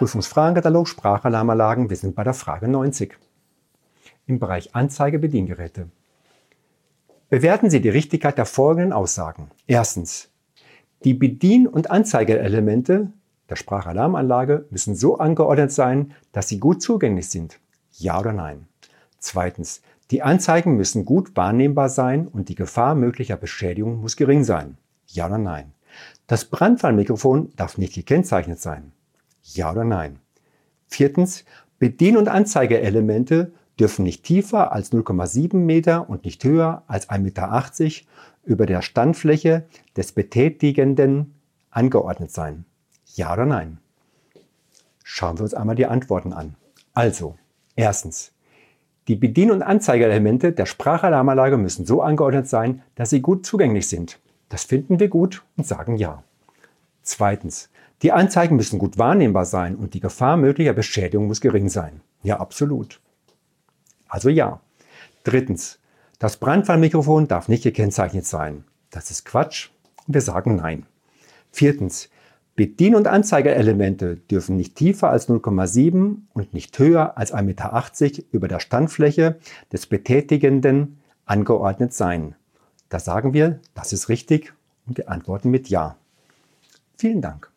Prüfungsfragenkatalog Sprachalarmanlagen. Wir sind bei der Frage 90. Im Bereich Anzeige Bediengeräte. Bewerten Sie die Richtigkeit der folgenden Aussagen. Erstens. Die Bedien- und Anzeigeelemente der Sprachalarmanlage müssen so angeordnet sein, dass sie gut zugänglich sind. Ja oder nein? Zweitens. Die Anzeigen müssen gut wahrnehmbar sein und die Gefahr möglicher Beschädigung muss gering sein. Ja oder nein? Das Brandfallmikrofon darf nicht gekennzeichnet sein. Ja oder nein? Viertens, Bedien- und Anzeigeelemente dürfen nicht tiefer als 0,7 Meter und nicht höher als 1,80 Meter über der Standfläche des Betätigenden angeordnet sein. Ja oder nein? Schauen wir uns einmal die Antworten an. Also, erstens, die Bedien- und Anzeigeelemente der Sprachalarmanlage müssen so angeordnet sein, dass sie gut zugänglich sind. Das finden wir gut und sagen ja. Zweitens, die Anzeigen müssen gut wahrnehmbar sein und die Gefahr möglicher Beschädigung muss gering sein. Ja, absolut. Also ja. Drittens, das Brandfallmikrofon darf nicht gekennzeichnet sein. Das ist Quatsch wir sagen nein. Viertens, Bedien- und Anzeigeelemente dürfen nicht tiefer als 0,7 und nicht höher als 1,80 Meter über der Standfläche des Betätigenden angeordnet sein. Da sagen wir, das ist richtig und wir antworten mit Ja. Vielen Dank.